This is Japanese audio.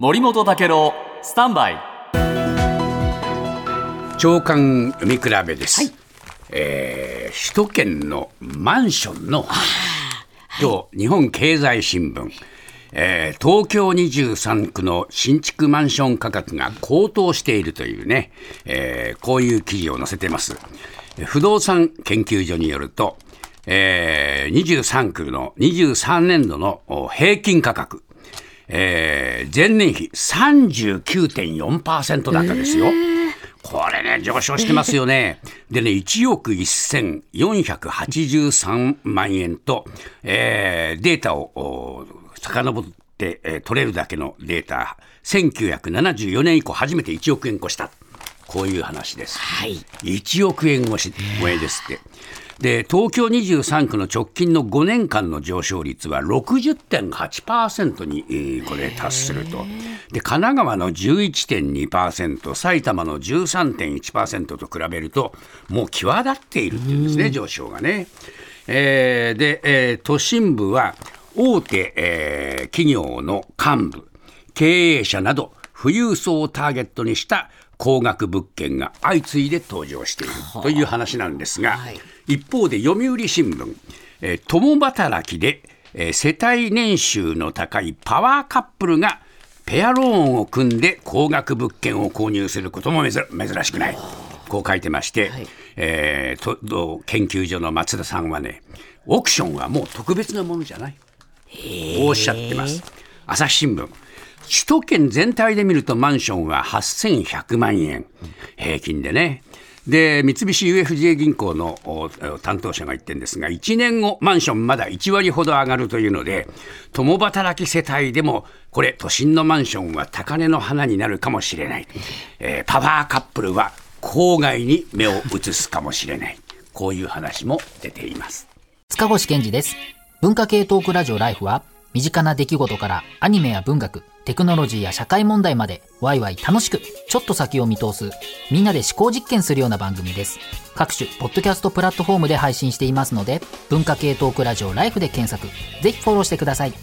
森本武郎スタンバイ。長官読み比べです、えー首都圏のマンションの今日日本経済新聞、えー東京23区の新築マンション価格が高騰しているというね、えーこういう記事を載せてます。不動産研究所によると、えー23区の23年度のお平均価格えー前年比39.4%だったですよ。これね、上昇してますよね。でね、1億1483万円と、えーデータをお遡って、えー取れるだけのデータ、1974年以降初めて1億円越した。こういう話です。はい。1億円超し超えですって。で東京23区の直近の5年間の上昇率は60.8%に、えーこれ達するとで神奈川の11.2%埼玉の13.1%と比べるともう際立っているっていうんですね上昇がね。えーで、えー都心部は大手、えー企業の幹部経営者など富裕層をターゲットにした高額物件が相次いで登場しているという話なんですが、はい一方で読売新聞、えー共働きで、えー世帯年収の高いパワーカップルがペアローンを組んで高額物件を購入することも珍珍しくない。こう書いてまして、はいえー研究所の松田さんはね、オークションはもう特別なものじゃない。こうおっしゃってます。朝日新聞。首都圏全体で見るとマンションは8100万円、平均でね。で、三菱 UFJ 銀行の担当者が言ってるんですが、1年後、マンションまだ1割ほど上がるというので、共働き世帯でも、これ、都心のマンションは高値の花になるかもしれない。えーパワーカップルは郊外に目を移すかもしれない。こういう話も出ています。塚越健治です。文化系トークラジオライフは、身近な出来事からアニメや文学、テクノロジーや社会問題まで、ワイワイ楽しく、ちょっと先を見通す、みんなで思考実験するような番組です。各種、ポッドキャストプラットフォームで配信していますので、文化系トークラジオライフで検索、ぜひフォローしてください。